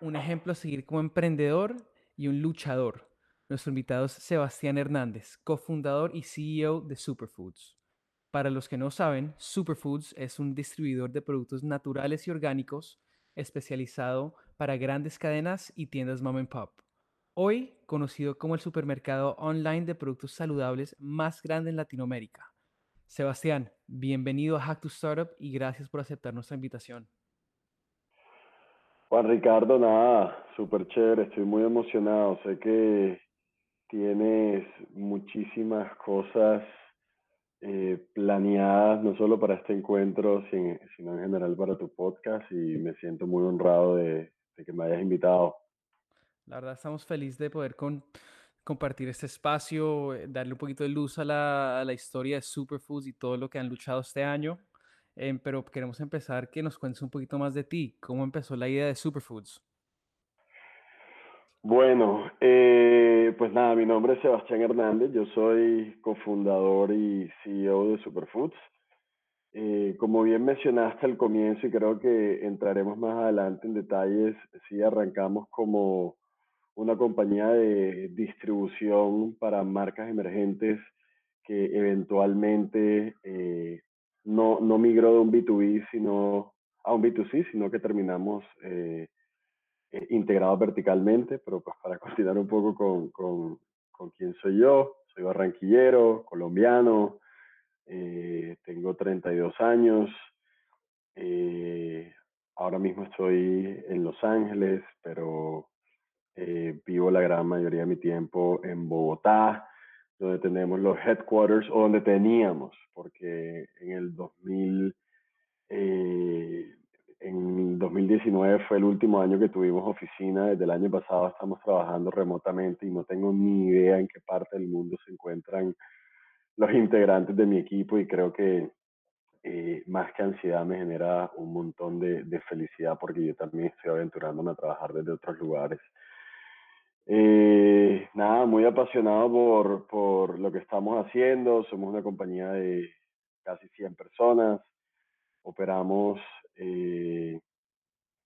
un ejemplo a seguir como emprendedor y un luchador. Nuestro invitado es Sebastián Hernández, cofundador y CEO de Superfoods. Para los que no saben, Superfoods es un distribuidor de productos naturales y orgánicos especializado para grandes cadenas y tiendas mom and pop. Hoy conocido como el supermercado online de productos saludables más grande en Latinoamérica. Sebastián, bienvenido a Hack to Startup y gracias por aceptar nuestra invitación. Juan Ricardo, nada, súper chévere, estoy muy emocionado. Sé que tienes muchísimas cosas eh, planeadas, no solo para este encuentro, sino en general para tu podcast y me siento muy honrado de que me hayas invitado. La verdad estamos felices de poder compartir este espacio, eh, darle un poquito de luz a la, historia de Superfoods y todo lo que han luchado este año. Em, pero queremos empezar que nos cuentes un poquito más de ti. ¿Cómo empezó la idea de Superfoods? Bueno, eh, pues nada, mi nombre es Sebastián Hernández, yo soy cofundador y CEO de Superfoods. Eh, como bien mencionaste al comienzo y creo que entraremos más adelante en detalles, sí arrancamos como una compañía de distribución para marcas emergentes que eventualmente eh, no, no, migró de un B2B sino a un B2C, sino que terminamos eh, eh, integrados verticalmente, pero pues para continuar un poco con, con, con quién soy yo, soy barranquillero, colombiano, tengo 32 años, ahora mismo estoy en Los Ángeles, pero eh, vivo la gran mayoría de mi tiempo en Bogotá, donde tenemos los headquarters, o donde teníamos, porque en el 2000, eh, en 2019 fue el último año que tuvimos oficina. Desde el año pasado estamos trabajando remotamente y no tengo ni idea en qué parte del mundo se encuentran los integrantes de mi equipo y creo que eh, más que ansiedad me genera un montón de, de, felicidad porque yo también estoy aventurándome a trabajar desde otros lugares. Eh, nada, muy apasionado por, por, lo que estamos haciendo. Somos una compañía de casi 100 personas. Operamos, eh,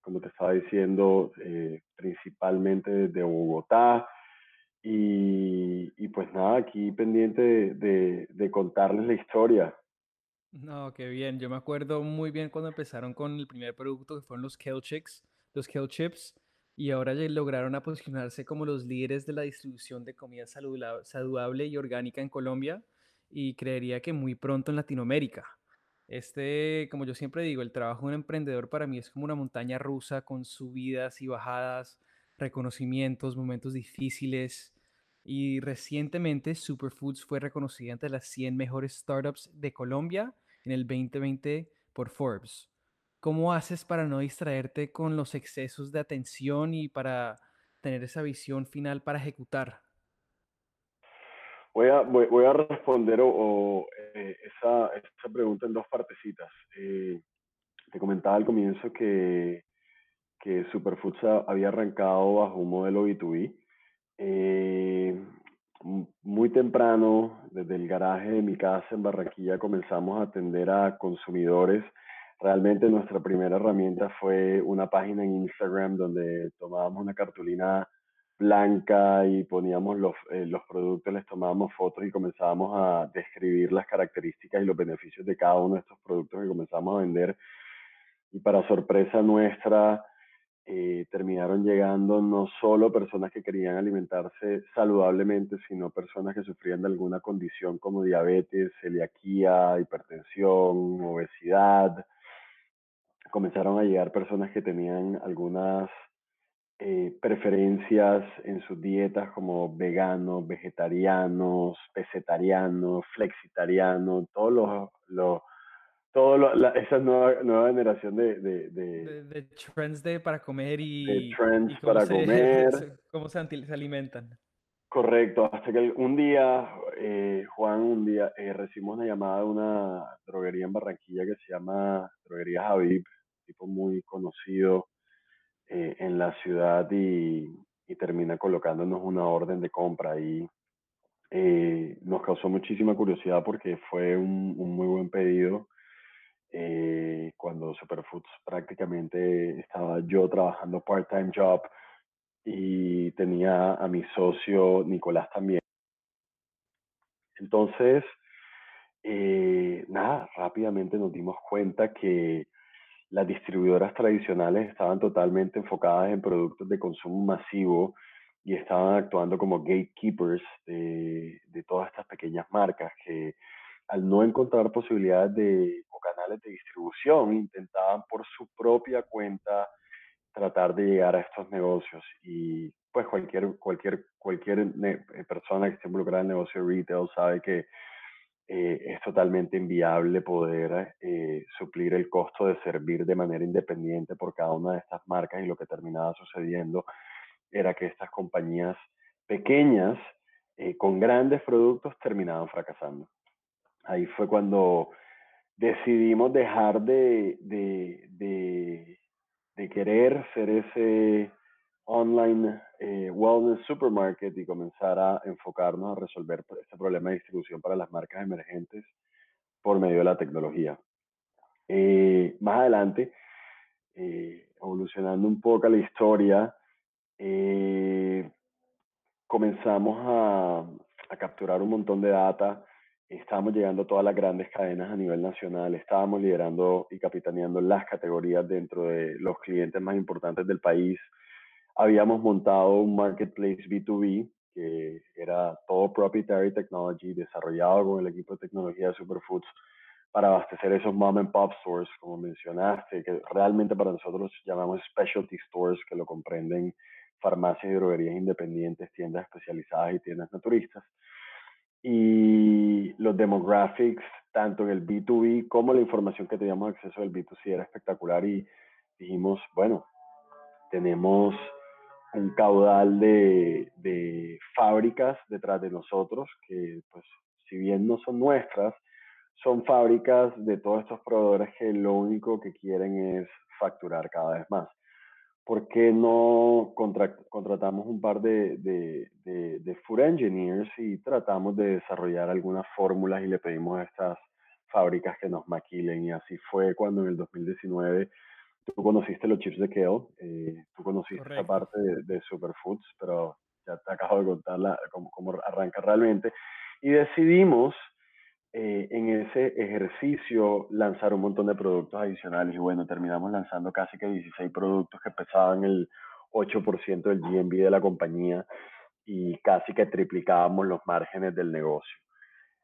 como te estaba diciendo, eh, principalmente desde Bogotá. Y, y, pues nada, aquí pendiente de, de, de, contarles la historia. No, qué bien. Yo me acuerdo muy bien cuando empezaron con el primer producto que fueron los Kale Chicks, los Kale Chips y ahora ya lograron a posicionarse como los líderes de la distribución de comida saludable y orgánica en Colombia y creería que muy pronto en Latinoamérica. Este, como yo siempre digo, el trabajo de un emprendedor para mí es como una montaña rusa con subidas y bajadas, reconocimientos, momentos difíciles. Y recientemente Superfoods fue reconocida entre las 100 mejores startups de Colombia en el 2020 por Forbes. ¿Cómo haces para no distraerte con los excesos de atención y para tener esa visión final para ejecutar? Voy a, voy, a responder o, eh, esa, esa, pregunta en dos partecitas. Eh, te comentaba al comienzo que, que Superfoods había arrancado bajo un modelo B2B. Eh, muy temprano, desde el garaje de mi casa en Barranquilla, comenzamos a atender a consumidores Realmente nuestra primera herramienta fue una página en Instagram donde tomábamos una cartulina blanca y poníamos los, eh, los productos, les tomábamos fotos y comenzábamos a describir las características y los beneficios de cada uno de estos productos que comenzamos a vender. Y para sorpresa nuestra, eh, terminaron llegando no solo personas que querían alimentarse saludablemente, sino personas que sufrían de alguna condición como diabetes, celiaquía, hipertensión, obesidad, comenzaron a llegar personas que tenían algunas eh, preferencias en sus dietas como veganos, vegetarianos, pesetarianos, flexitarianos, todos los, todo lo, esa nueva, nueva generación de de, de, trends de para comer y, trends para comer. cómo se, alimentan. Correcto, hasta que un día, eh, Juan, un día eh, recibimos una llamada de una droguería en Barranquilla que se llama Droguería Javib, tipo muy conocido eh, en la ciudad y, y, termina colocándonos una orden de compra y nos causó muchísima curiosidad porque fue un, un muy buen pedido eh, cuando Superfoods prácticamente estaba yo trabajando part-time job y tenía a mi socio Nicolás también. Entonces, eh, nada, rápidamente nos dimos cuenta que las distribuidoras tradicionales estaban totalmente enfocadas en productos de consumo masivo y estaban actuando como gatekeepers de, de todas estas pequeñas marcas que al no encontrar posibilidades de, o canales de distribución, intentaban por su propia cuenta tratar de llegar a estos negocios. Y pues cualquier, cualquier, cualquier eh, persona que esté involucrada en el negocio de retail sabe que eh, es totalmente inviable poder eh, suplir el costo de servir de manera independiente por cada una de estas marcas y lo que terminaba sucediendo era que estas compañías pequeñas con grandes productos terminaban fracasando. Ahí fue cuando decidimos dejar de, de, querer ser ese online eh, wellness supermarket y comenzar a enfocarnos a resolver este problema de distribución para las marcas emergentes por medio de la tecnología. Eh, más adelante, eh, evolucionando un poco la historia, comenzamos a, a capturar un montón de data estábamos llegando a todas las grandes cadenas a nivel nacional, estábamos liderando y capitaneando las categorías dentro de los clientes más importantes del país. Habíamos montado un marketplace B2B que era todo proprietary technology desarrollado con el equipo de tecnología de Superfoods para abastecer esos mom and pop stores, como mencionaste, que realmente para nosotros llamamos specialty stores, que lo comprenden farmacias y droguerías independientes, tiendas especializadas y tiendas naturistas. Y los demographics, tanto en el B2B como la información que teníamos acceso del B2C era espectacular y dijimos, bueno, tenemos un caudal de, de fábricas detrás de nosotros que, pues, si bien no son nuestras, son fábricas de todos estos proveedores que lo único que quieren es facturar cada vez más. ¿por qué no contratamos un par de, de, food engineers y tratamos de desarrollar algunas fórmulas y le pedimos a estas fábricas que nos maquilen? Y así fue cuando en el 2019 tú conociste los chips de kale, eh, tú conociste esta parte de, Superfoods, pero ya te acabo de contar cómo, cómo arranca realmente. Y decidimos eh, en ese ejercicio lanzar un montón de productos adicionales y bueno, terminamos lanzando casi que 16 productos que pesaban el 8% del GMV de la compañía y casi que triplicábamos los márgenes del negocio.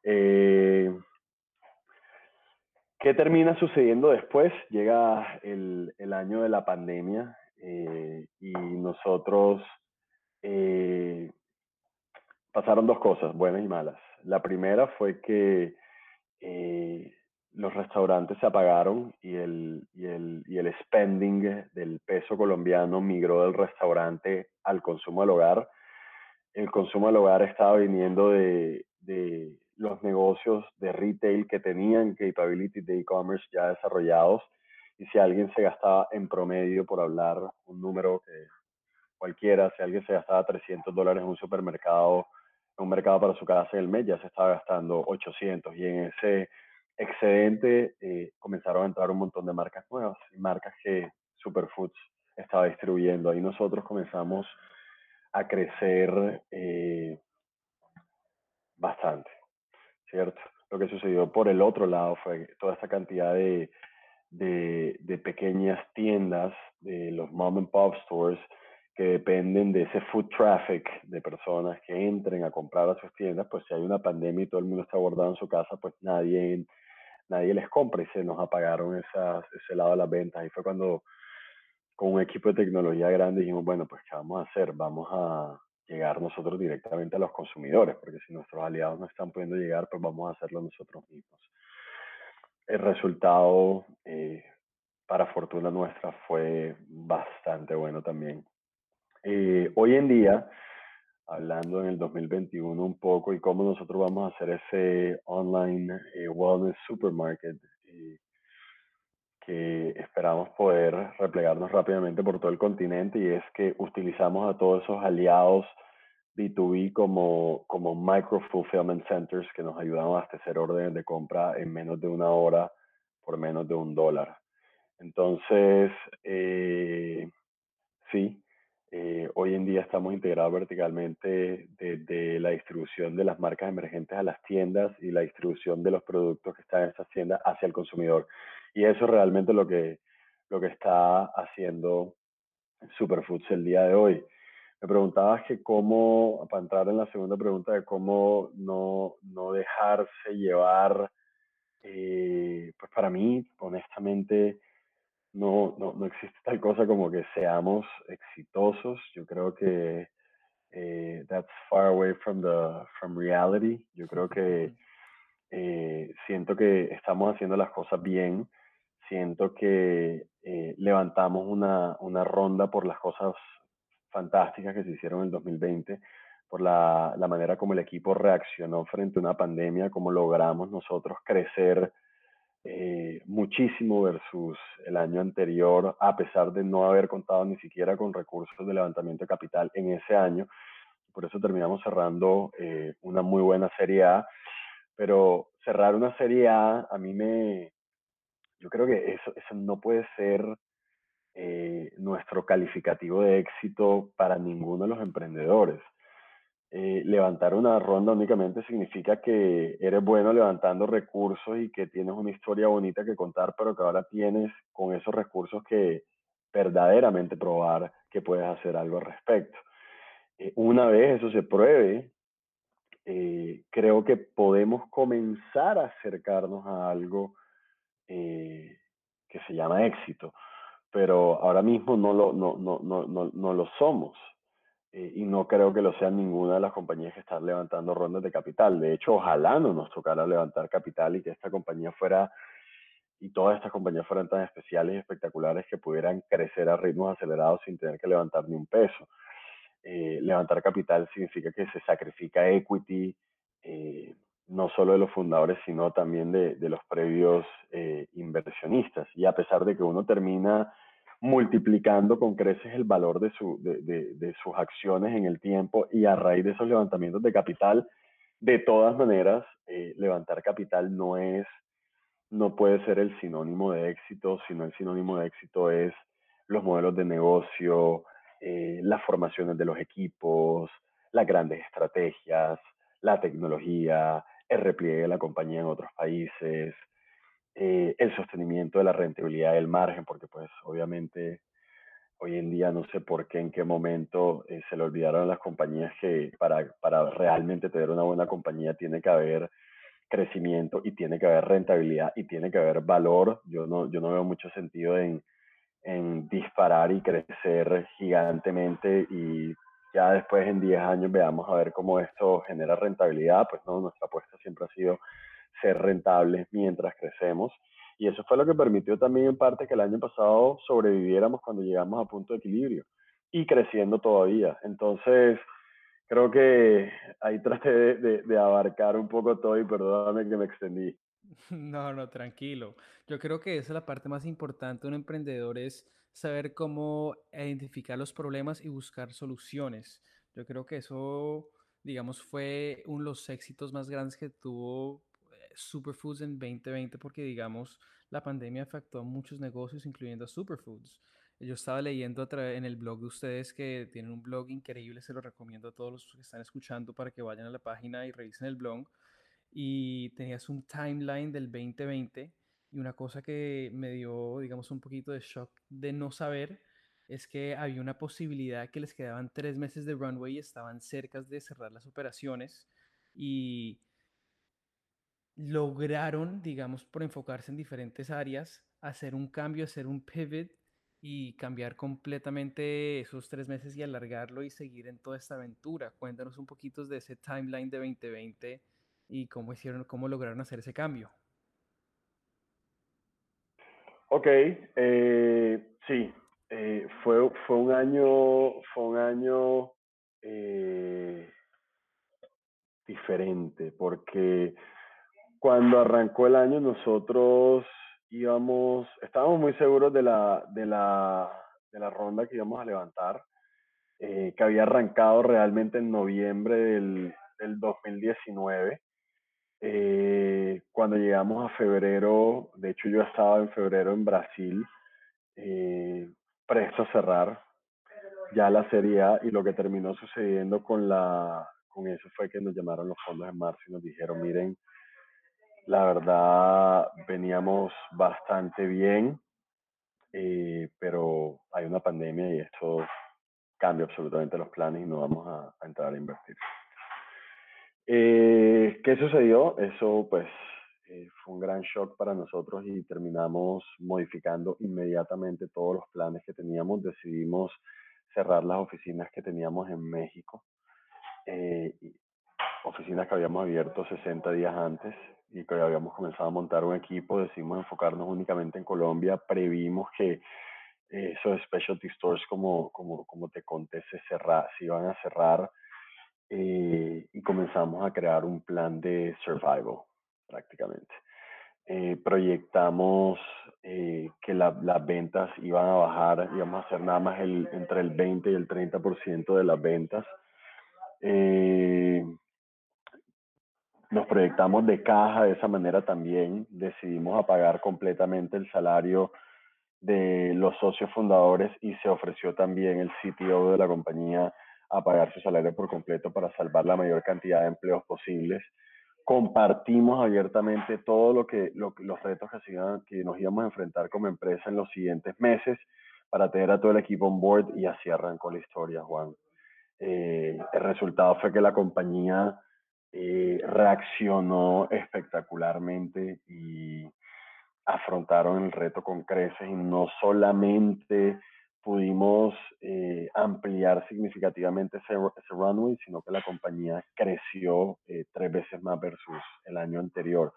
Eh, ¿Qué termina sucediendo después? Llega el, el año de la pandemia eh, y nosotros pasaron dos cosas, buenas y malas. La primera fue que eh, los restaurantes se apagaron y el, y, el, y el spending del peso colombiano migró del restaurante al consumo al hogar. El consumo al hogar estaba viniendo de, de los negocios de retail que tenían capabilities de e-commerce ya desarrollados y si alguien se gastaba en promedio, por hablar un número que cualquiera, si alguien se gastaba 300 dólares en un supermercado un mercado para su casa en el mes ya se estaba gastando 800 y en ese excedente eh, comenzaron a entrar un montón de marcas nuevas, marcas que Superfoods estaba distribuyendo. Ahí nosotros comenzamos a crecer eh, bastante, ¿cierto? Lo que sucedió por el otro lado fue toda esta cantidad de, de, de pequeñas tiendas, de los mom and pop stores, que dependen de ese food traffic de personas que entren a comprar a sus tiendas, pues si hay una pandemia y todo el mundo está guardado en su casa, pues nadie, nadie les compra y se nos apagaron esas, ese lado de las ventas. Y fue cuando con un equipo de tecnología grande dijimos, bueno, pues ¿qué vamos a hacer? Vamos a llegar nosotros directamente a los consumidores, porque si nuestros aliados no están pudiendo llegar, pues vamos a hacerlo nosotros mismos. el resultado, eh, para fortuna nuestra, fue bastante bueno también. Eh, hoy en día, hablando en el 2021 un poco y cómo nosotros vamos a hacer ese online wellness supermarket que esperamos poder replegarnos rápidamente por todo el continente y es que utilizamos a todos esos aliados B2B como, como micro fulfillment centers que nos ayudan a abastecer órdenes de compra en menos de una hora por menos de un dólar. Entonces, eh, sí, eh, hoy en día estamos integrados verticalmente desde la distribución de las marcas emergentes a las tiendas y la distribución de los productos que están en esas tiendas hacia el consumidor. Y eso es realmente lo que, lo que está haciendo Superfoods el día de hoy. Me preguntabas que cómo, para entrar en la segunda pregunta de cómo no, no dejarse llevar, eh, pues para mí, honestamente, no, no, no, existe tal cosa como que seamos exitosos. Yo creo que eh, that's far away from, the, from reality. Yo creo que eh, siento que estamos haciendo las cosas bien siento que eh, levantamos una, una, ronda por las cosas fantásticas que se hicieron en el 2020, por la, la, manera como el equipo reaccionó frente a una pandemia, cómo logramos nosotros crecer eh, muchísimo versus el año anterior, a pesar de no haber contado ni siquiera con recursos de levantamiento de capital en ese año. Por eso terminamos cerrando eh, una muy buena Serie A, pero cerrar una Serie A a mí me, yo creo que eso, eso no puede ser eh, nuestro calificativo de éxito para ninguno de los emprendedores. Eh, levantar una ronda únicamente significa que eres bueno levantando recursos y que tienes una historia bonita que contar, pero que ahora tienes con esos recursos que verdaderamente probar que puedes hacer algo al respecto. Eh, una vez eso se pruebe, creo que podemos comenzar a acercarnos a algo eh, que se llama éxito, pero ahora mismo no lo, no, no, no, no, lo somos. Eh, y no creo que lo sea ninguna de las compañías que están levantando rondas de capital. De hecho, ojalá no nos tocara levantar capital y que esta compañía fuera, y todas estas compañías fueran tan especiales y espectaculares que pudieran crecer a ritmos acelerados sin tener que levantar ni un peso. Eh, levantar capital significa que se sacrifica equity, eh, no solo de los fundadores, sino también de, de los previos eh, inversionistas. Y a pesar de que uno termina multiplicando con creces el valor de, su, de, de, sus acciones en el tiempo y a raíz de esos levantamientos de capital, de todas maneras, eh, levantar capital no es, no puede ser el sinónimo de éxito, sino el sinónimo de éxito es los modelos de negocio, eh, las formaciones de los equipos, las grandes estrategias, la tecnología, el repliegue de la compañía en otros países, eh, el sostenimiento de la rentabilidad del margen, porque pues obviamente hoy en día no sé por qué, en qué momento eh, se le olvidaron las compañías que para, para realmente tener una buena compañía tiene que haber crecimiento y tiene que haber rentabilidad y tiene que haber valor. Yo no, yo no veo mucho sentido en, en disparar y crecer gigantemente y ya después en 10 años veamos a ver cómo esto genera rentabilidad, pues no, nuestra apuesta siempre ha sido ser rentables mientras crecemos. Y eso fue lo que permitió también en parte que el año pasado sobreviviéramos cuando llegamos a punto de equilibrio y creciendo todavía. Entonces, creo que ahí traté de, de, abarcar un poco todo y perdóname que me extendí. No, no, tranquilo. Yo creo que esa es la parte más importante de un emprendedor es saber cómo identificar los problemas y buscar soluciones. Yo creo que eso, digamos, fue uno de los éxitos más grandes que tuvo eh, Superfoods en 2020 porque, digamos, la pandemia afectó a muchos negocios, incluyendo a Superfoods. Yo estaba leyendo en el blog de ustedes que tienen un blog increíble, se lo recomiendo a todos los que están escuchando para que vayan a la página y revisen el blog. Y tenías un timeline del 2020 y una cosa que me dio, digamos, un poquito de shock de no saber es que había una posibilidad que les quedaban tres meses de runway y estaban cerca de cerrar las operaciones y lograron, digamos, por enfocarse en diferentes áreas, hacer un cambio, hacer un pivot y cambiar completamente esos tres meses y alargarlo y seguir en toda esta aventura. Cuéntanos un poquito de ese timeline de 2020 y cómo hicieron, cómo lograron hacer ese cambio. Ok, eh, sí, eh, fue, fue un año, fue un año eh, diferente, porque cuando arrancó el año nosotros íbamos, estábamos muy seguros de la, de la, de la ronda que íbamos a levantar, eh, que había arrancado realmente en noviembre del, del 2019. Eh, cuando llegamos a febrero, de hecho yo estaba en febrero en Brasil, eh, presto a cerrar ya la Serie y lo que terminó sucediendo con, la, con eso fue que nos llamaron los fondos en marzo y nos dijeron, miren, la verdad veníamos bastante bien, eh, pero hay una pandemia y esto cambia absolutamente los planes y no vamos a entrar a invertir. Eh, ¿Qué sucedió? Eso pues eh, fue un gran shock para nosotros y terminamos modificando inmediatamente todos los planes que teníamos. Decidimos cerrar las oficinas que teníamos en México, eh, oficinas que habíamos abierto 60 días antes y que habíamos comenzado a montar un equipo. Decidimos enfocarnos únicamente en Colombia. Previmos que esos specialty stores, como, como, como te conté, se, cerra, se iban a cerrar eh, y comenzamos a crear un plan de survival prácticamente. Eh, proyectamos eh, que la, las ventas iban a bajar, íbamos a hacer nada más el, entre el 20 y el 30% de las ventas. Eh, nos proyectamos de caja de esa manera también, decidimos apagar completamente el salario de los socios fundadores y se ofreció también el CTO de la compañía a pagar su salario por completo para salvar la mayor cantidad de empleos posibles. Compartimos abiertamente todo lo que lo, los retos que, sigan, que nos íbamos a enfrentar como empresa en los siguientes meses para tener a todo el equipo on board y así arrancó la historia, Juan. Eh, el resultado fue que la compañía eh, reaccionó espectacularmente y afrontaron el reto con creces y no solamente pudimos eh, ampliar significativamente ese, ese, runway, sino que la compañía creció eh, tres veces más versus el año anterior.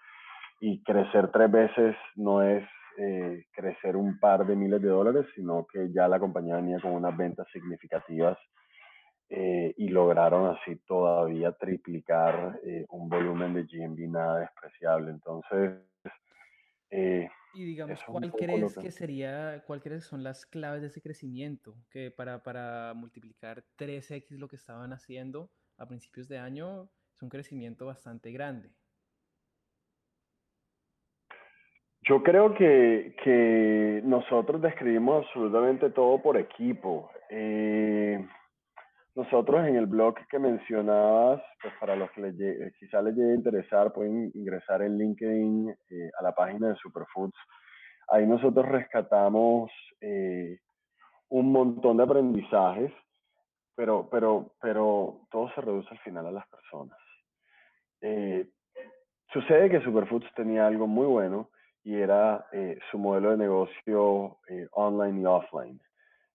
Y crecer tres veces no es eh, crecer un par de miles de dólares, sino que ya la compañía venía con unas ventas significativas eh, y lograron así todavía triplicar eh, un volumen de GMV nada despreciable. Entonces, eh, y digamos, ¿cuál crees que... sería, cuál crees que son las claves de ese crecimiento? Que para, para multiplicar 3x lo que estaban haciendo a principios de año es un crecimiento bastante grande. Yo creo que, que nosotros describimos absolutamente todo por equipo. Eh, nosotros en el blog que mencionabas, pues para los que les quizá les llegue a interesar, pueden ingresar en LinkedIn eh, a la página de Superfoods. Ahí nosotros rescatamos eh, un montón de aprendizajes, pero, pero, pero todo se reduce al final a las personas. Eh, sucede que Superfoods tenía algo muy bueno y era su modelo de negocio online y offline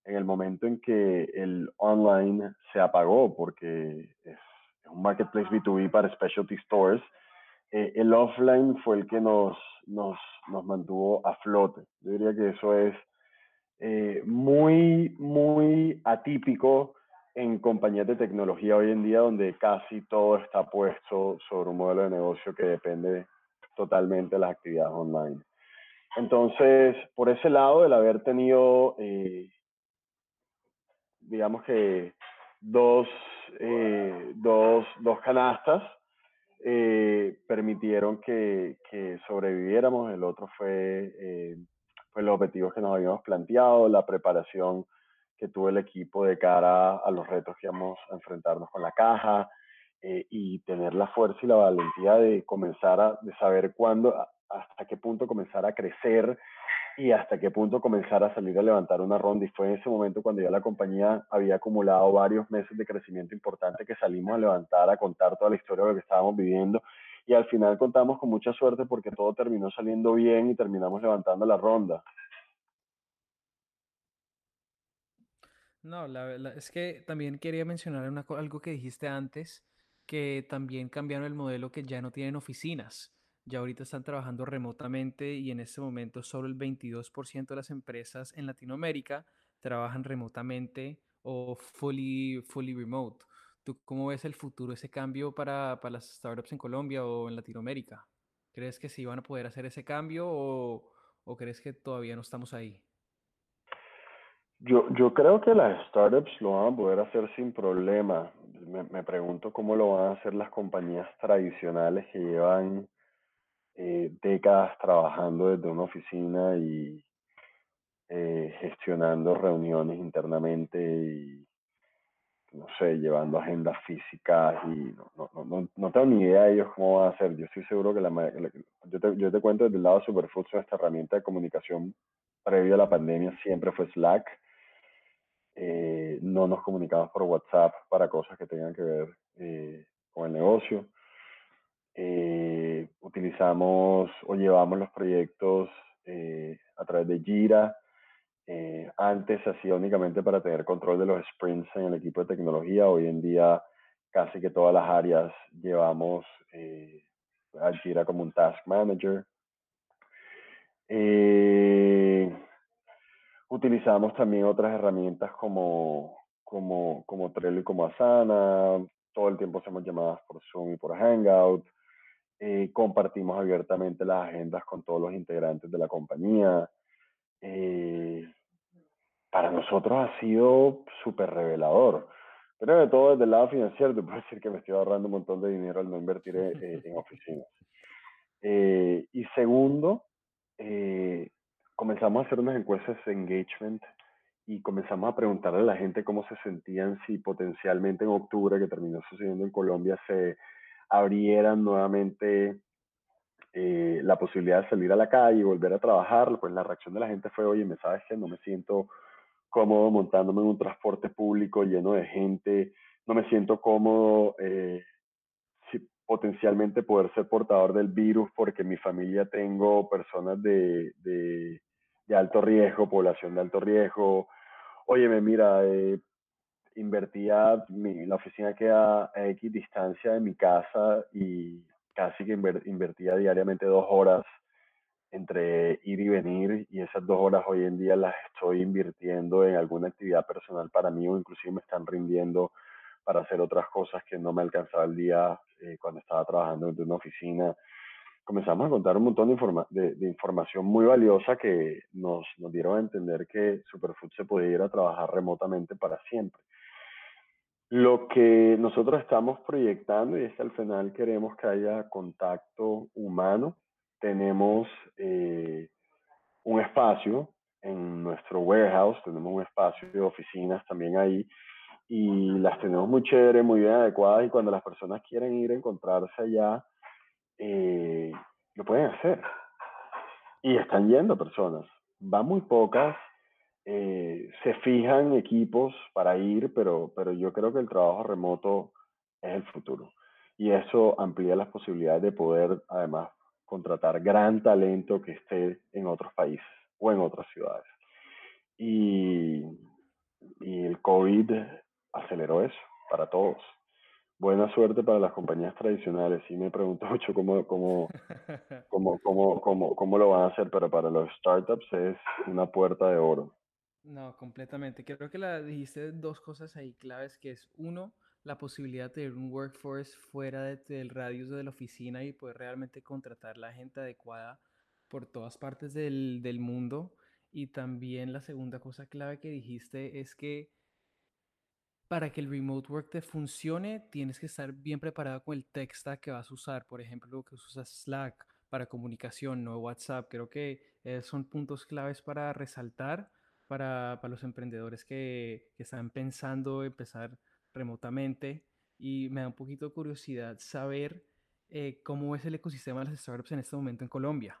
en el momento en que el online se apagó, porque es un marketplace B2B para specialty stores, eh, el offline fue el que nos, nos, nos, mantuvo a flote. Yo diría que eso es eh, muy, muy atípico en compañías de tecnología hoy en día, donde casi todo está puesto sobre un modelo de negocio que depende totalmente de las actividades online. Entonces, por ese lado, el haber tenido eh, digamos que dos, eh, dos, dos canastas eh, permitieron que, que, sobreviviéramos. El otro fue eh, pues los objetivos que nos habíamos planteado, la preparación que tuvo el equipo de cara a los retos que íbamos a enfrentarnos con la caja y tener la fuerza y la valentía de comenzar a de saber cuándo, hasta qué punto comenzar a crecer y hasta qué punto comenzar a salir a levantar una ronda. Y fue en ese momento cuando ya la compañía había acumulado varios meses de crecimiento importante que salimos a levantar, a contar toda la historia de lo que estábamos viviendo. Y al final contamos con mucha suerte porque todo terminó saliendo bien y terminamos levantando la ronda. No, la, la, es que también quería mencionar una, algo que dijiste antes, que también cambiaron el modelo que ya no tienen oficinas. Ya ahorita están trabajando remotamente y en este momento solo el 22% de las empresas en Latinoamérica trabajan remotamente o fully, fully remote. ¿Tú cómo ves el futuro, ese cambio para, para las startups en Colombia o en Latinoamérica? ¿Crees que sí van a poder hacer ese cambio o, o crees que todavía no estamos ahí? Yo, yo creo que las startups lo van a poder hacer sin problema. Me, me pregunto cómo lo van a hacer las compañías tradicionales que llevan eh, décadas trabajando desde una oficina y eh, gestionando reuniones internamente y, no sé, llevando agendas físicas y no, no, no, no tengo ni idea de ellos cómo van a hacer. Yo estoy seguro que la, yo, te, yo te cuento desde el lado de Superfoods, esta herramienta de comunicación previo a la pandemia siempre fue Slack eh, no nos comunicamos por WhatsApp para cosas que tengan que ver eh, con el negocio. Eh, utilizamos o llevamos los proyectos a través de Jira. antes se hacía únicamente para tener control de los sprints en el equipo de tecnología. Hoy en día casi que todas las áreas llevamos a Jira como un task manager. Eh, Utilizamos también otras herramientas como, como, como Trello y como Asana. Todo el tiempo hacemos llamadas por Zoom y por Hangout. Eh, compartimos abiertamente las agendas con todos los integrantes de la compañía. Eh, para nosotros ha sido súper revelador. Pero de todo desde el lado financiero, te puedo decir que me estoy ahorrando un montón de dinero al no invertir en, en oficinas. Eh, y segundo, eh, comenzamos a hacer unas encuestas de engagement y comenzamos a preguntarle a la gente cómo se sentían si potencialmente en octubre, que terminó sucediendo en Colombia, se abrieran nuevamente eh, la posibilidad de salir a la calle y volver a trabajar. Pues la reacción de la gente fue, oye, ¿me sabes que no me siento cómodo montándome en un transporte público lleno de gente? No me siento cómodo eh, potencialmente poder ser portador del virus porque mi familia tengo personas de, de, de alto riesgo, población de alto riesgo. Óyeme, mira, eh, invertía, mi, la oficina queda a X distancia de mi casa y casi que invertía diariamente dos horas entre ir y venir y esas dos horas hoy en día las estoy invirtiendo en alguna actividad personal para mí o inclusive me están rindiendo para hacer otras cosas que no me alcanzaba el día eh, cuando estaba trabajando en una oficina. Comenzamos a contar un montón de, informa de, de información muy valiosa que nos, nos, dieron a entender que Superfood se podía ir a trabajar remotamente para siempre. Lo que nosotros estamos proyectando y es que al final queremos que haya contacto humano. Tenemos eh, un espacio en nuestro warehouse, tenemos un espacio de oficinas también ahí y las tenemos muy chéveres, muy bien adecuadas y cuando las personas quieren ir a encontrarse allá, eh, lo pueden hacer. Y están yendo personas. Van muy pocas, eh, se fijan equipos para ir, pero, pero yo creo que el trabajo remoto es el futuro. Y eso amplía las posibilidades de poder, además, contratar gran talento que esté en otros países o en otras ciudades. Y, y el COVID aceleró eso para todos. Buena suerte para las compañías tradicionales. Sí me pregunto mucho cómo, cómo, cómo, cómo, cómo, cómo lo van a hacer, pero para los startups es una puerta de oro. No, completamente. Creo que la dijiste dos cosas ahí claves, que es uno, la posibilidad de tener un workforce fuera de, del radius de la oficina y poder realmente contratar la gente adecuada por todas partes del, del mundo. Y también la segunda cosa clave que dijiste es que para que el remote work te funcione, tienes que estar bien preparado con el tech stack que vas a usar. Por ejemplo, que usas Slack para comunicación, no WhatsApp. Creo que eh, son puntos claves para resaltar para, para los emprendedores que, que, están pensando empezar remotamente. Y me da un poquito de curiosidad saber eh, cómo es el ecosistema de las startups en este momento en Colombia.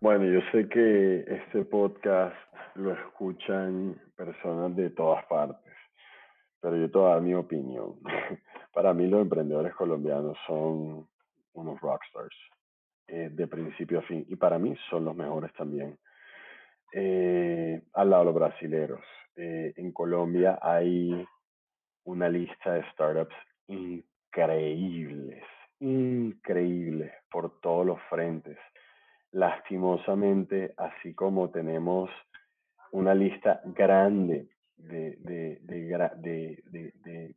Bueno, yo sé que este podcast lo escuchan personas de todas partes, pero yo te voy dar mi opinión. Para mí los emprendedores colombianos son unos rockstars, eh, de principio a fin, y para mí son los mejores también. Eh, al lado de los brasileros, eh, en Colombia hay una lista de startups increíbles, increíble por todos los frentes. Lastimosamente, así como tenemos una lista grande de, de, de, de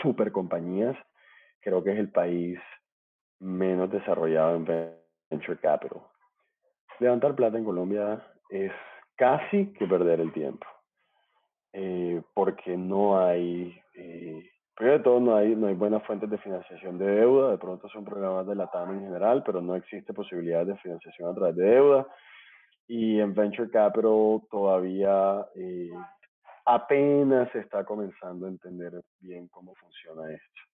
super compañías, creo que es el país menos desarrollado en venture capital. Levantar plata en Colombia es casi que perder el tiempo, eh, porque no hay, eh, primero de todo, no hay, no hay buenas fuentes de financiación de deuda, de pronto son programas de la TAM en general, pero no existe posibilidad de financiación a través de deuda. Y en Venture Capital todavía eh, apenas se está comenzando a entender bien cómo funciona esto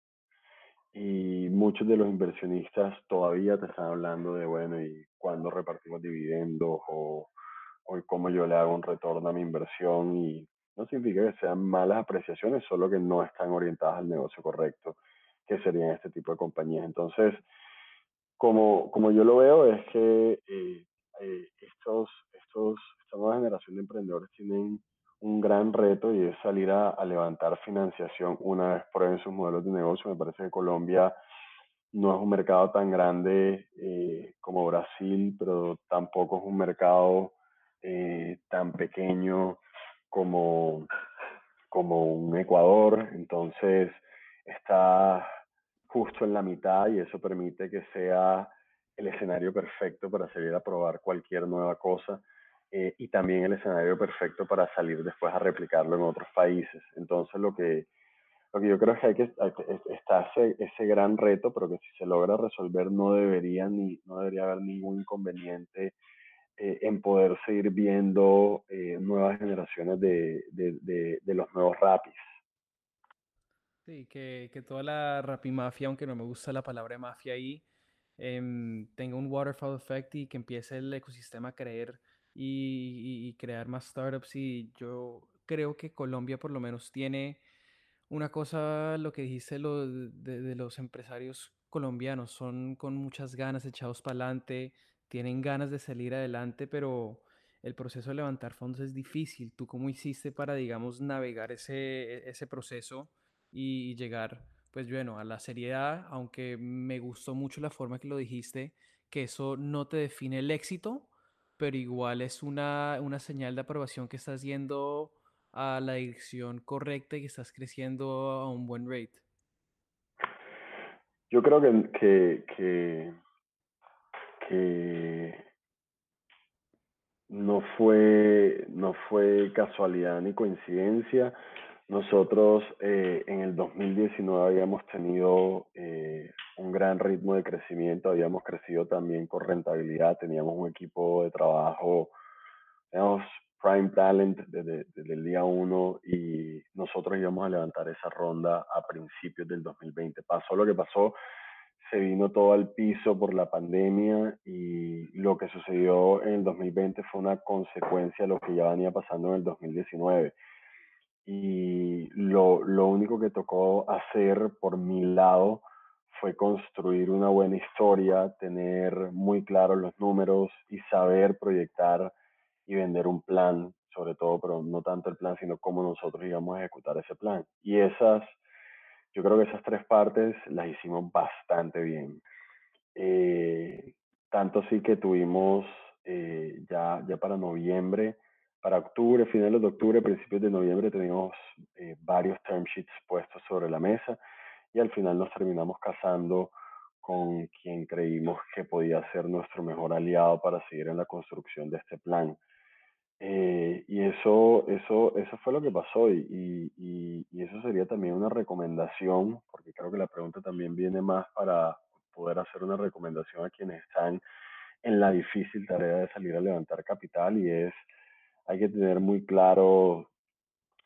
y muchos de los inversionistas todavía te están hablando de, bueno, ¿y cuándo repartimos dividendos o, o cómo yo le hago un retorno a mi inversión? Y no significa que sean malas apreciaciones, solo que no están orientadas al negocio correcto, que serían este tipo de compañías. Entonces, como, como yo lo veo, es que eh, eh, estos, estos, esta nueva generación de emprendedores tienen un gran reto y es salir a, levantar financiación una vez prueben sus modelos de negocio. Me parece que Colombia no es un mercado tan grande eh, como Brasil, pero tampoco es un mercado eh, tan pequeño como, como un Ecuador. Entonces está justo en la mitad y eso permite que sea el escenario perfecto para salir a probar cualquier nueva cosa eh, y también el escenario perfecto para salir después a replicarlo en otros países. Entonces lo que, lo que yo creo es que, hay que, está ese, ese, gran reto, pero que si se logra resolver no debería, ni, no debería haber ningún inconveniente eh, en poder seguir viendo eh, nuevas generaciones de, de, de, los nuevos rapis. Sí, que, que toda la rapimafia, aunque no me gusta la palabra mafia ahí, eh, tenga un waterfall effect y que empiece el ecosistema a creer y, crear más startups. Y yo creo que Colombia por lo menos tiene una cosa, lo que dijiste lo de, los empresarios colombianos, son con muchas ganas, echados para adelante, tienen ganas de salir adelante, pero el proceso de levantar fondos es difícil. ¿Tú cómo hiciste para, digamos, navegar ese, ese proceso y llegar, pues bueno, a la seriedad, aunque me gustó mucho la forma que lo dijiste, que eso no te define el éxito, pero igual es una, una señal de aprobación que estás yendo a la dirección correcta y que estás creciendo a un buen rate. Yo creo que, que, que, no, fue, no fue casualidad ni coincidencia. Nosotros eh, en el 2019 habíamos tenido eh, un gran ritmo de crecimiento, habíamos crecido también con rentabilidad, teníamos un equipo de trabajo, teníamos prime talent desde, el día uno y nosotros íbamos a levantar esa ronda a principios del 2020. Pasó lo que pasó, se vino todo al piso por la pandemia y lo que sucedió en el 2020 fue una consecuencia de lo que ya venía pasando en el 2019 y lo, lo, único que tocó hacer por mi lado fue construir una buena historia, tener muy claros los números y saber proyectar y vender un plan, sobre todo, pero no tanto el plan, sino cómo nosotros íbamos a ejecutar ese plan. Y esas, yo creo que esas tres partes las hicimos bastante bien. Eh, tanto sí que tuvimos eh, ya, ya para noviembre, para octubre, finales de octubre, principios de noviembre, teníamos eh, varios term sheets puestos sobre la mesa y al final nos terminamos casando con quien creímos que podía ser nuestro mejor aliado para seguir en la construcción de este plan. Eh, y eso, eso, eso fue lo que pasó y, y, y, eso sería también una recomendación, porque creo que la pregunta también viene más para poder hacer una recomendación a quienes están en la difícil tarea de salir a levantar capital y es hay que tener muy claro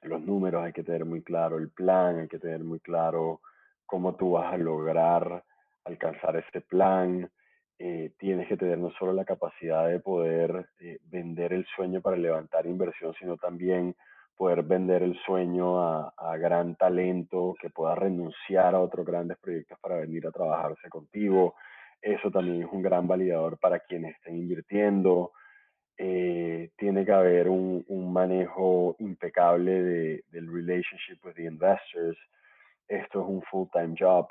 los números, hay que tener muy claro el plan, hay que tener muy claro cómo tú vas a lograr alcanzar ese plan. Eh, tienes que tener no solo la capacidad de poder eh, vender el sueño para levantar inversión, sino también poder vender el sueño a, a, gran talento que pueda renunciar a otros grandes proyectos para venir a trabajarse contigo. Eso también es un gran validador para quienes estén invirtiendo. Eh, tiene que haber un, un manejo impecable de, del relationship with the investors. Esto es un full-time job.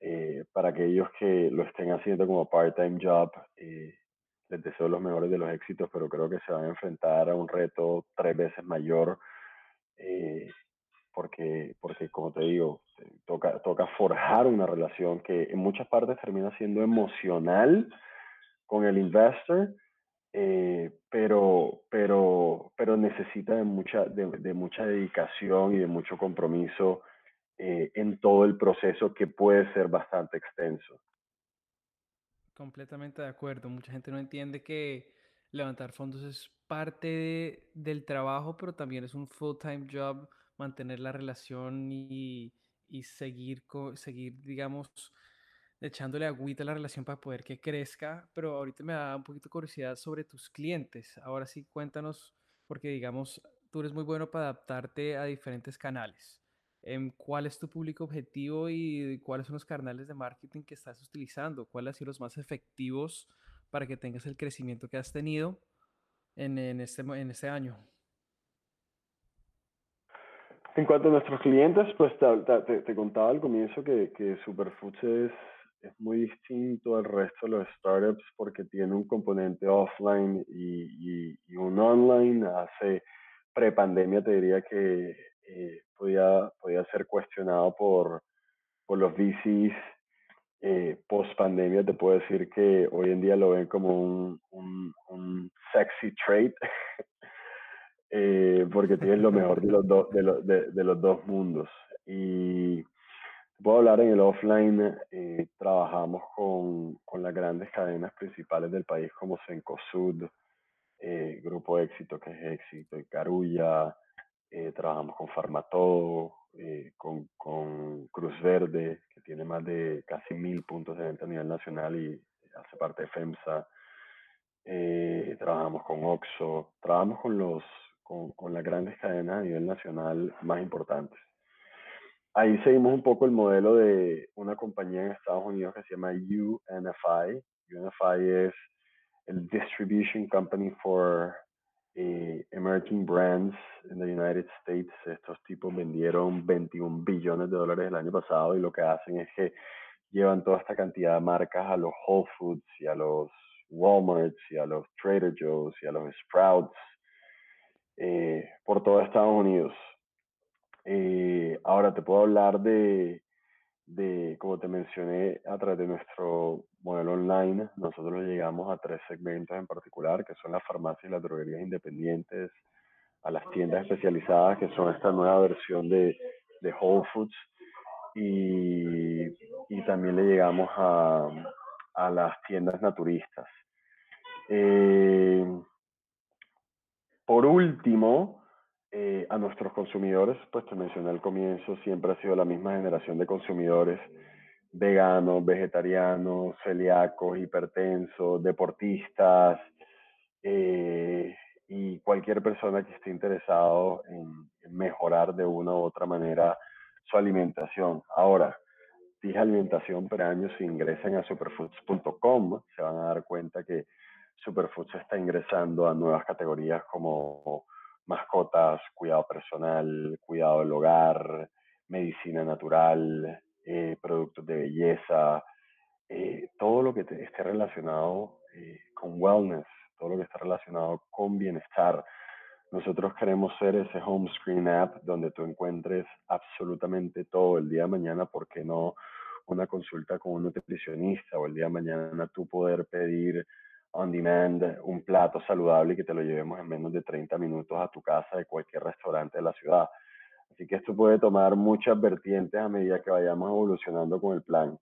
Eh, para aquellos que lo estén haciendo como part-time job, eh, les deseo los mejores de los éxitos, pero creo que se van a enfrentar a un reto tres veces mayor, eh, porque, porque como te digo, toca, toca forjar una relación que en muchas partes termina siendo emocional con el investor, eh, pero, pero, pero necesita de mucha, de, mucha dedicación y de mucho compromiso eh, en todo el proceso que puede ser bastante extenso. Completamente de acuerdo. Mucha gente no entiende que levantar fondos es parte de, del trabajo, pero también es un full-time job mantener la relación y, y seguir, seguir, digamos, echándole agüita a la relación para poder que crezca, pero ahorita me da un poquito de curiosidad sobre tus clientes. Ahora sí, cuéntanos, porque digamos, tú eres muy bueno para adaptarte a diferentes canales. Em, ¿Cuál es tu público objetivo y cuáles son los canales de marketing que estás utilizando? ¿Cuáles han sido los más efectivos para que tengas el crecimiento que has tenido en, en, este, en este año? En cuanto a nuestros clientes, pues te, te, te contaba al comienzo que, que Superfoods es es muy distinto al resto de los startups porque tiene un componente offline y, y, un online. Hace pre-pandemia te diría que eh, podía, podía ser cuestionado por, por los VCs. Eh, post pandemia te puedo decir que hoy en día lo ven como un, un, sexy trait eh, porque tienes lo mejor de los, de, de, de los dos mundos. Y Puedo hablar en el offline, eh, trabajamos con, con, las grandes cadenas principales del país como Sencosud, eh, Grupo Éxito, que es Éxito, y Carulla, eh, trabajamos con Farmatodo, con, con, Cruz Verde, que tiene más de casi mil puntos de venta a nivel nacional y hace parte de FEMSA, trabajamos con Oxo, trabajamos con, los, con, con las grandes cadenas a nivel nacional más importantes ahí seguimos un poco el modelo de una compañía en Estados Unidos que se llama UNFI. UNFI es el Distribution Company for eh, Emerging Brands in the United States. Estos tipos vendieron 21 billones de dólares el año pasado y lo que hacen es que llevan toda esta cantidad de marcas a los Whole Foods y a los Walmarts y a los Trader Joe's y a los Sprouts eh, por todo Estados Unidos. Eh, ahora te puedo hablar de, de, como te mencioné, a través de nuestro modelo online, nosotros llegamos a tres segmentos en particular, que son las farmacias y las droguerías independientes, a las tiendas especializadas, que son esta nueva versión de, de Whole Foods, y, y, también le llegamos a, a las tiendas naturistas. Eh, por último, eh, a nuestros consumidores, pues te mencioné al comienzo, siempre ha sido la misma generación de consumidores, veganos, vegetarianos, celíacos, hipertensos, deportistas, eh, y cualquier persona que esté interesado en, mejorar de una u otra manera su alimentación. Ahora, dije alimentación, pero años si ingresan a superfoods.com, se van a dar cuenta que Superfoods está ingresando a nuevas categorías como mascotas, cuidado personal, cuidado del hogar, medicina natural, eh, productos de belleza, eh, todo lo que esté relacionado eh, con wellness, todo lo que está relacionado con bienestar. Nosotros queremos ser ese home screen app donde tú encuentres absolutamente todo el día de mañana, ¿por qué no una consulta con un nutricionista o el día de mañana tú poder pedir on demand, un plato saludable que te lo llevemos en menos de 30 minutos a tu casa de cualquier restaurante de la ciudad. Así que esto puede tomar muchas vertientes a medida que vayamos evolucionando con el plan.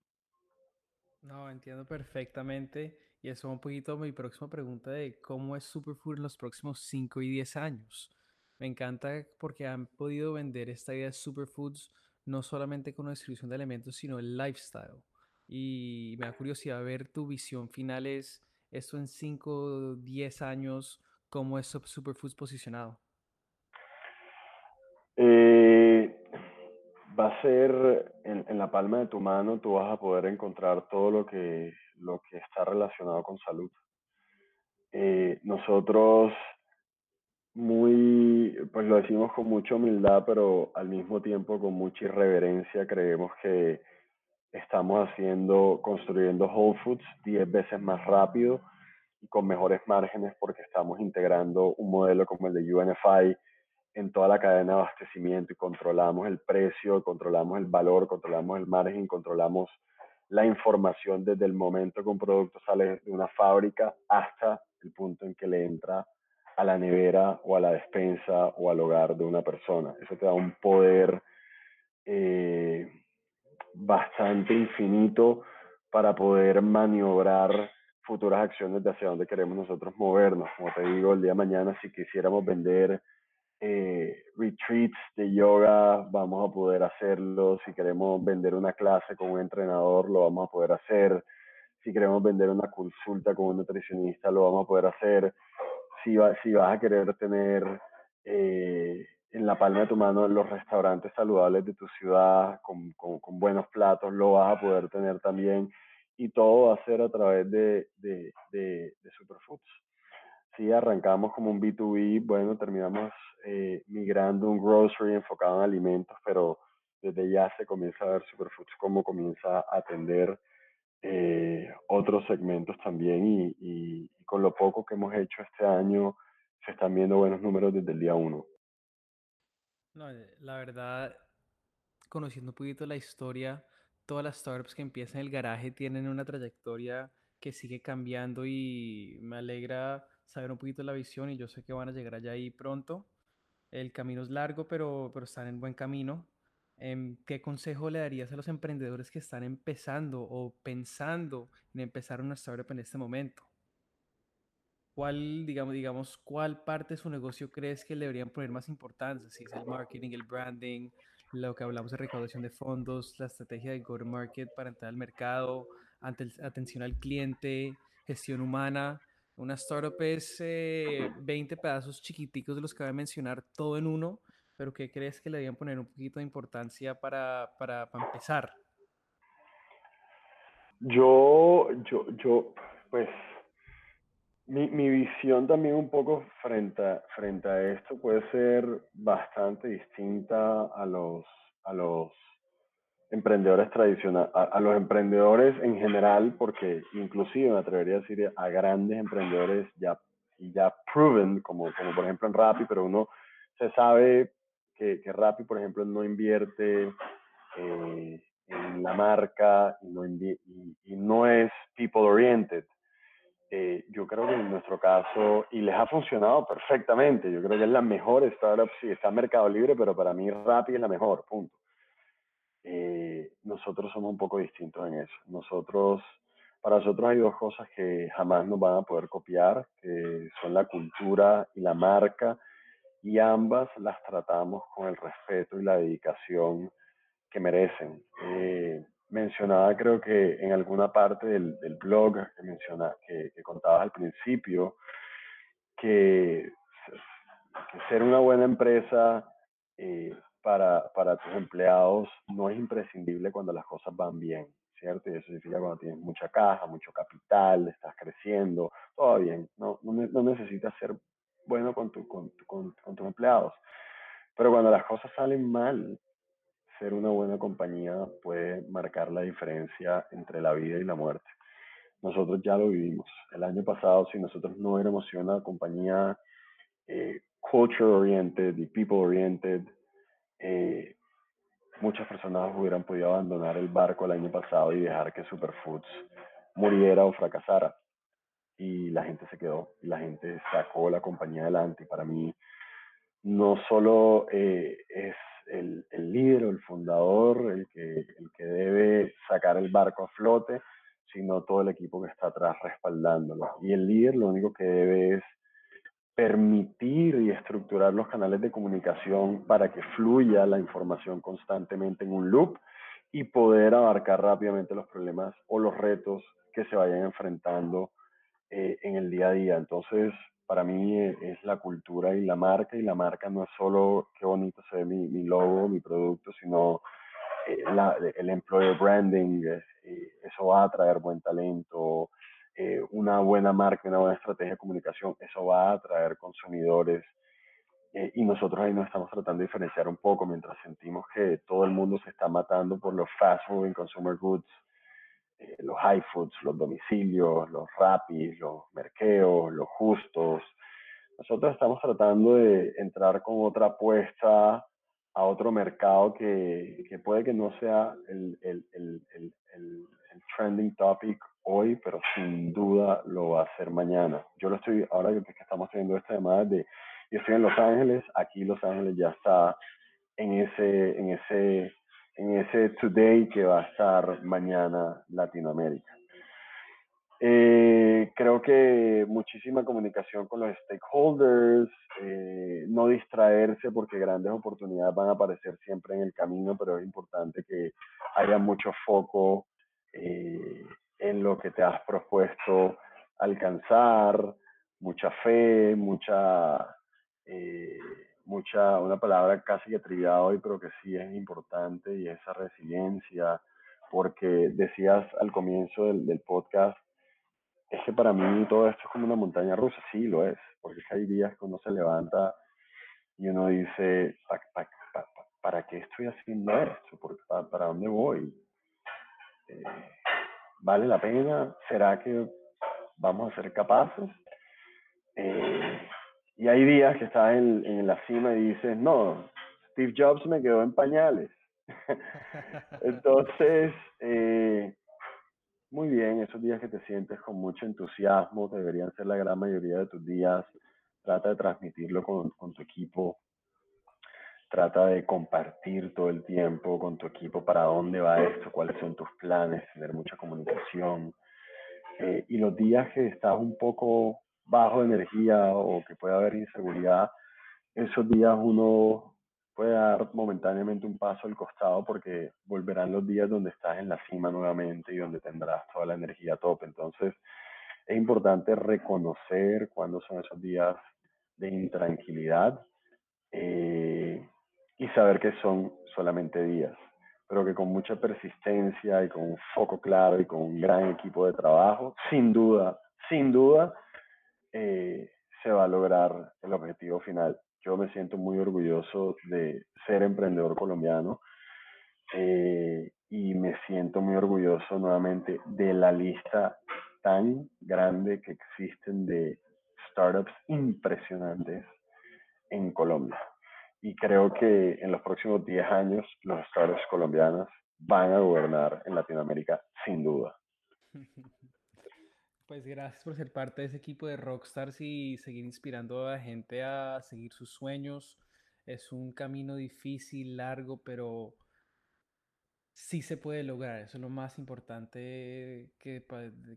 No, entiendo perfectamente. Y eso es un poquito mi próxima pregunta de cómo es Superfood en los próximos 5 y 10 años. Me encanta porque han podido vender esta idea de Superfoods no solamente con la distribución de alimentos, sino el lifestyle. Y me da curiosidad ver tu visión final es esto en 5, 10 años, cómo es Superfoods posicionado? Eh, va a ser en, en, la palma de tu mano, tú vas a poder encontrar todo lo que, lo que está relacionado con salud. Eh, nosotros muy, pues lo decimos con mucha humildad, pero al mismo tiempo con mucha irreverencia, creemos que estamos haciendo, construyendo Whole Foods 10 veces más rápido y con mejores márgenes porque estamos integrando un modelo como el de UNFI en toda la cadena de abastecimiento y controlamos el precio, controlamos el valor, controlamos el margen, controlamos la información desde el momento que un producto sale de una fábrica hasta el punto en que le entra a la nevera o a la despensa o al hogar de una persona. Eso te da un poder eh, bastante infinito para poder maniobrar futuras acciones de hacia dónde queremos nosotros movernos. Como te digo, el día de mañana si quisiéramos vender eh, retreats de yoga, vamos a poder hacerlo. Si queremos vender una clase con un entrenador, lo vamos a poder hacer. Si queremos vender una consulta con un nutricionista, lo vamos a poder hacer. Si, si vas a querer tener eh, en la palma de tu mano los restaurantes saludables de tu ciudad con, con, buenos platos, lo vas a poder tener también. Y todo va a ser a través de, de, de, Superfoods. Si arrancamos como un B2B, bueno, terminamos eh, migrando un grocery enfocado en alimentos, pero desde ya se comienza a ver Superfoods cómo comienza a atender eh, otros segmentos también y, y, con lo poco que hemos hecho este año se están viendo buenos números desde el día uno. No, eh, la verdad, conociendo un poquito la historia, todas las startups que empiezan en el garaje tienen una trayectoria que sigue cambiando y me alegra saber un poquito la visión y yo sé que van a llegar allá ahí pronto. El camino es largo, pero, pero están en buen camino. Em, ¿Qué consejo le darías a los emprendedores que están empezando o pensando en empezar una startup en este momento? ¿Cuál, digamos, digamos, cuál parte de su negocio crees que le deberían poner más importancia? Si es el marketing, el branding, lo que hablamos de recaudación de fondos, la estrategia de go-to-market para entrar al mercado, atención al cliente, gestión humana. Una startup es 20 eh, pedazos chiquiticos de los que voy a mencionar, todo en uno, pero ¿qué crees que le deberían poner un poquito de importancia para, para, para empezar? Yo, yo, yo, pues, mi, mi, visión también un poco frente a, frente a esto puede ser bastante distinta a los, a los emprendedores tradicionales, a, los emprendedores en general, porque inclusive me atrevería a decir a grandes emprendedores ya, ya proven, como, como por ejemplo en Rappi, pero uno se sabe que, que Rappi, por ejemplo, no invierte eh, en la marca y no, y, y no es people oriented. Eh, yo creo que en nuestro caso, y les ha funcionado perfectamente, yo creo que es la mejor startup, sí, está en Mercado Libre, pero para mí Rappi es la mejor, punto. Eh, nosotros somos un poco distintos en eso. Nosotros, para nosotros hay dos cosas que jamás nos van a poder copiar, que son la cultura y la marca, y ambas las tratamos con el respeto y la dedicación que merecen. Eh, mencionaba, creo que en alguna parte del, del blog que, menciona, que, que, contabas al principio, que, que ser una buena empresa eh, para, para tus empleados no es imprescindible cuando las cosas van bien, ¿cierto? Y eso significa cuando tienes mucha caja, mucho capital, estás creciendo, todo bien, no, no, no necesitas ser bueno con, tu, con, con, con tus empleados. Pero cuando las cosas salen mal, ser una buena compañía puede marcar la diferencia entre la vida y la muerte. Nosotros ya lo vivimos. El año pasado, si nosotros no éramos una compañía eh, culture oriented y people oriented, eh, muchas personas hubieran podido abandonar el barco el año pasado y dejar que Superfoods muriera o fracasara. Y la gente se quedó, y la gente sacó la compañía adelante. Y para mí, no solo eh, es el, líder o el fundador el que, el que debe sacar el barco a flote, sino todo el equipo que está atrás respaldándolo. Y el líder lo único que debe es permitir y estructurar los canales de comunicación para que fluya la información constantemente en un loop y poder abarcar rápidamente los problemas o los retos que se vayan enfrentando eh, en el día a día. Entonces, para mí eh, es la cultura y la marca, y la marca no es solo qué bonito se ve mi, logo, mi producto, sino eh, la, el employer branding, eh, eso va a traer buen talento, una buena marca, una buena estrategia de comunicación, eso va a atraer consumidores. eh, y nosotros ahí nos estamos tratando de diferenciar un poco mientras sentimos que todo el mundo se está matando por los fast moving consumer goods, eh, los high los domicilios, los rapis, los merqueos, los justos. Nosotros estamos tratando de entrar con otra apuesta a otro mercado que, que puede que no sea el, el, el, trending topic hoy, pero sin duda lo va a ser mañana. Yo lo estoy, ahora que estamos teniendo esta llamada de yo estoy en Los Ángeles, aquí Los Ángeles ya está en ese, en ese, en ese today que va a estar mañana Latinoamérica. Eh, creo que muchísima comunicación con los stakeholders, eh, no distraerse porque grandes oportunidades van a aparecer siempre en el camino, pero es importante que haya mucho foco eh, en lo que te has propuesto alcanzar, mucha fe, mucha eh, mucha, una palabra casi que trillada hoy, pero que sí es importante y esa resiliencia, porque decías al comienzo del, podcast, es que para mí todo esto es como una montaña rusa, sí lo es, porque hay días que uno se levanta y uno dice, ¿para qué estoy haciendo esto? ¿Para, dónde voy? Eh, ¿Vale la pena? ¿Será que vamos a ser capaces? Eh, y hay días que estás en, en la cima y dices, no, Steve Jobs me quedó en pañales. Entonces, eh, muy bien, esos días que te sientes con mucho entusiasmo, deberían ser la gran mayoría de tus días. Trata de transmitirlo con, con tu equipo. Trata de compartir todo el tiempo con tu equipo para dónde va esto, cuáles son tus planes, tener mucha comunicación. Eh, y los días que estás un poco bajo de energía o que pueda haber inseguridad, esos días uno puede dar momentáneamente un paso al costado porque volverán los días donde estás en la cima nuevamente y donde tendrás toda la energía top. Entonces, es importante reconocer cuándo son esos días de intranquilidad eh, y saber que son solamente días, pero que con mucha persistencia y con un foco claro y con un gran equipo de trabajo, sin duda, sin duda, eh, se va a lograr el objetivo final. Yo me siento muy orgulloso de ser emprendedor colombiano eh, y me siento muy orgulloso nuevamente de la lista tan grande que existen de startups impresionantes en Colombia. Y creo que en los próximos 10 años los startups colombianos van a gobernar en Latinoamérica sin duda. Pues gracias por ser parte de ese equipo de Rockstars y seguir inspirando a la gente a seguir sus sueños. Es un camino difícil, largo, pero sí se puede lograr. Eso es lo más importante que,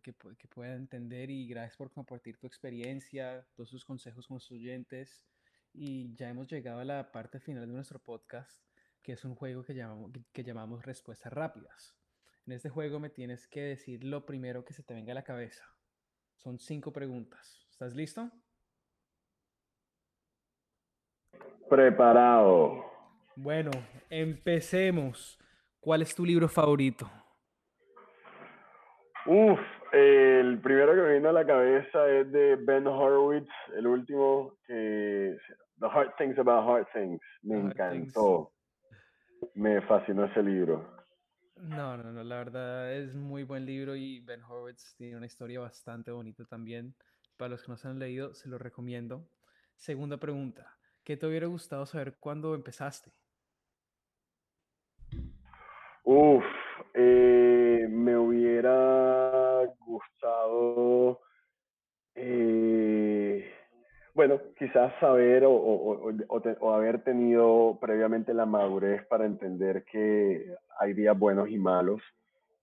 que, puedan entender y gracias por compartir tu experiencia, todos sus consejos con los oyentes. Y ya hemos llegado a la parte final de nuestro podcast, que es un juego que llamamos, que llamamos respuestas rápidas. En este juego me tienes que decir lo primero que se te venga a la cabeza. Son cinco preguntas. ¿Estás listo? Preparado. Bueno, empecemos. ¿Cuál es tu libro favorito? Uf, el primero que me vino a la cabeza es de Ben Horowitz, el último que The Hard Things About Hard Things. Me encantó. Me fascinó ese libro. No, no, no, la verdad es muy buen libro y Ben Horowitz tiene una historia bastante bonita también. Para los que no se han leído, se lo recomiendo. Segunda pregunta, ¿qué te hubiera gustado saber cuando empezaste? Uf, eh, me hubiera gustado eh, bueno, quizás saber o, haber tenido previamente la madurez para entender que hay días buenos y malos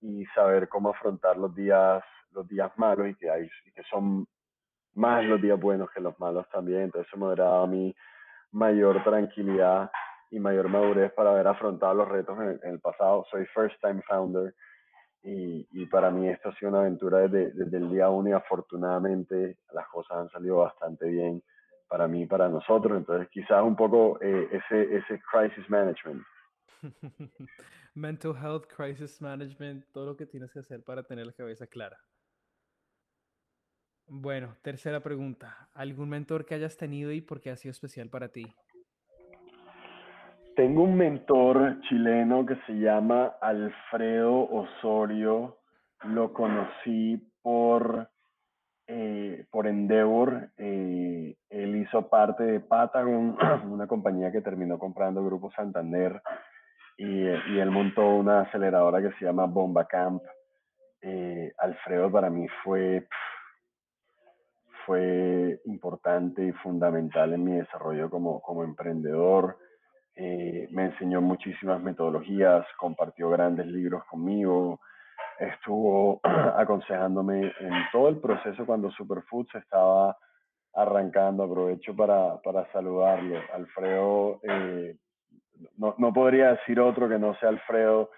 y saber cómo afrontar los días, los días malos y que, hay, que son más los días buenos que los malos también. Entonces me hubiera dado a mí mayor tranquilidad y mayor madurez para haber afrontado los retos en el pasado. Soy first time founder y, para mí esto ha sido una aventura desde, desde, el día uno y afortunadamente las cosas han salido bastante bien para mí y para nosotros. Entonces quizás un poco eh, ese, ese crisis management. Mental health, crisis management, todo lo que tienes que hacer para tener la cabeza clara. Bueno, tercera pregunta. ¿Algún mentor que hayas tenido y por qué ha sido especial para ti? Tengo un mentor chileno que se llama Alfredo Osorio. Lo conocí por, eh, por Endeavor. Eh, él hizo parte de Patagon, una compañía que terminó comprando Grupo Santander. Y, y él montó una aceleradora que se llama Bomba Camp. Alfredo para mí fue fue importante y fundamental en mi desarrollo como, como emprendedor. Eh, me enseñó muchísimas metodologías, compartió grandes libros conmigo, estuvo aconsejándome en todo el proceso cuando Superfoods estaba arrancando. Aprovecho para, para saludarlo. Alfredo, eh, no, no, podría decir otro que no sea Alfredo,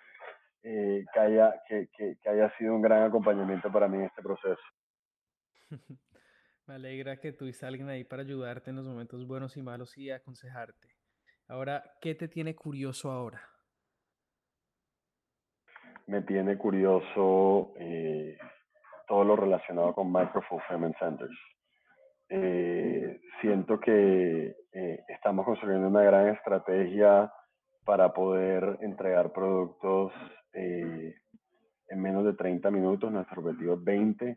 eh, que, haya, que, que haya sido un gran acompañamiento para mí en este proceso. Me alegra que tuviste a alguien ahí para ayudarte en los momentos buenos y malos y aconsejarte. Ahora, ¿qué te tiene curioso ahora? Me tiene curioso eh, todo lo relacionado con Micro Fulfillment Centers. Eh, siento que eh, estamos construyendo una gran estrategia para poder entregar productos en menos de 30 minutos. Nuestro objetivo es 20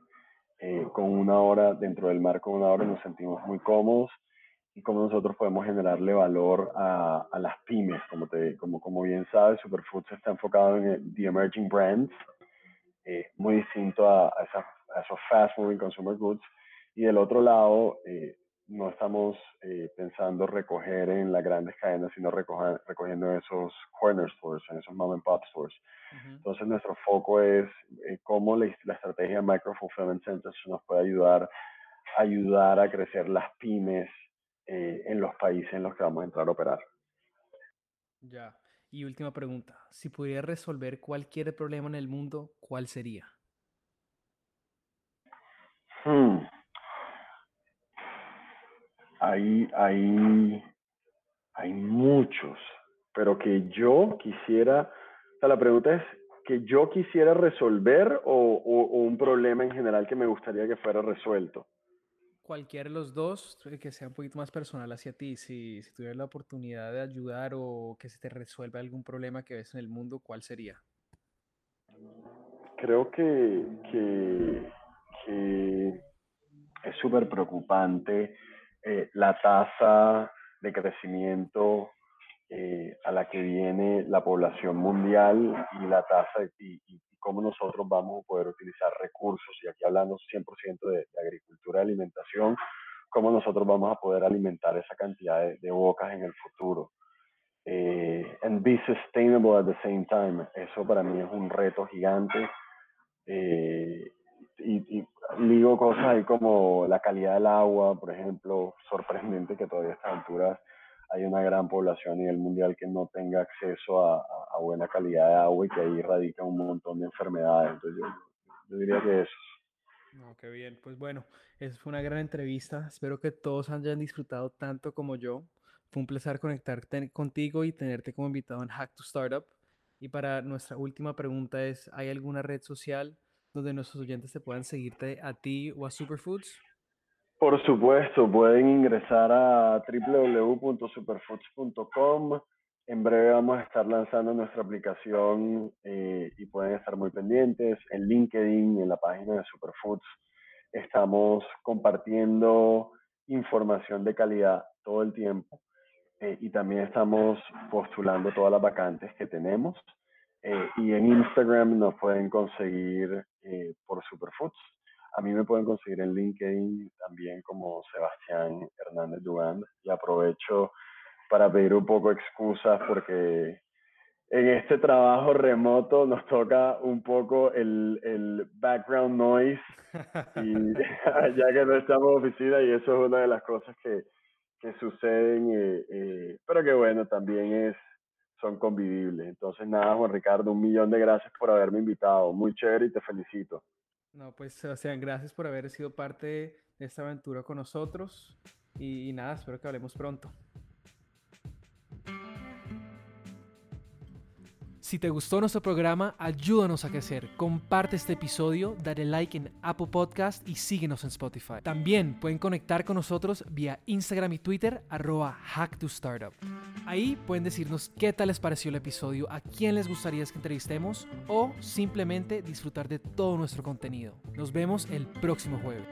eh, con una hora, dentro del marco de una hora nos sentimos muy cómodos cómo nosotros podemos generarle valor a, a las pymes. Como, te, como, como bien sabes, Superfoods está enfocado en el, the emerging brands, eh, muy distinto a, a, a, esos fast moving consumer goods. Y del otro lado, eh, no estamos eh, pensando recoger en las grandes cadenas, sino recoger, recogiendo en esos corner stores, en esos mom and pop stores. Uh-huh. Entonces nuestro foco es eh, cómo la, la, estrategia Micro Fulfillment Centers nos puede ayudar, ayudar a crecer las pymes eh, en los países en los que vamos a entrar a operar. Ya. Y última pregunta, si pudiera resolver cualquier problema en el mundo, ¿cuál sería? Hmm hay, hay, hay muchos, pero que yo quisiera, o sea, la pregunta es, ¿que yo quisiera resolver o, o, o, un problema en general que me gustaría que fuera resuelto? Cualquiera de los dos, eh, que sea un poquito más personal hacia ti, si, tuvieras la oportunidad de ayudar o que se te resuelva algún problema que ves en el mundo, ¿cuál sería? Creo que, que, que es súper preocupante eh, la tasa de crecimiento eh, a la que viene la población mundial y la tasa y, y, cómo nosotros vamos a poder utilizar recursos, y aquí hablando 100% de, de agricultura y alimentación, cómo nosotros vamos a poder alimentar esa cantidad de, de bocas en el futuro. Eh, and be sustainable at the same time. Eso para mí es un reto gigante. Eh, y, y digo cosas ahí como la calidad del agua, por ejemplo, sorprendente que todavía a estas alturas hay una gran población a nivel mundial que no tenga acceso a, a, buena calidad de agua y que ahí radica un montón de enfermedades. Entonces yo, yo diría que eso. No, qué bien. Pues bueno, esa fue una gran entrevista. Espero que todos hayan disfrutado tanto como yo. Fue un placer conectarte contigo y tenerte como invitado en Hack to Startup. Y para nuestra última pregunta es, ¿hay alguna red social donde nuestros oyentes te puedan seguirte a ti o a Superfoods? Por supuesto, pueden ingresar a www.superfoods.com. En breve vamos a estar lanzando nuestra aplicación eh, y pueden estar muy pendientes. En LinkedIn, en la página de Superfoods, estamos compartiendo información de calidad todo el tiempo eh, y también estamos postulando todas las vacantes que tenemos. Eh, y en Instagram nos pueden conseguir por Superfoods. A mí me pueden conseguir en LinkedIn también como Sebastián Hernández Dugand. Y aprovecho para pedir un poco excusas porque en este trabajo remoto nos toca un poco el, el background noise y ya que no estamos en oficina y eso es una de las cosas que, que suceden, eh, eh, pero que bueno, también es son convivibles. Entonces, nada, Juan Ricardo, un millón de gracias por haberme invitado. Muy chévere y te felicito. No, pues Sebastián, gracias por haber sido parte de esta aventura con nosotros. Y, y nada, espero que hablemos pronto. Si te gustó nuestro programa, ayúdanos a crecer. Comparte este episodio, dale like en Apple Podcast y síguenos en Spotify. También pueden conectar con nosotros vía Instagram y Twitter, arroba HackToStartup. Ahí pueden decirnos qué tal les pareció el episodio, a quién les gustaría que entrevistemos o simplemente disfrutar de todo nuestro contenido. Nos vemos el próximo jueves.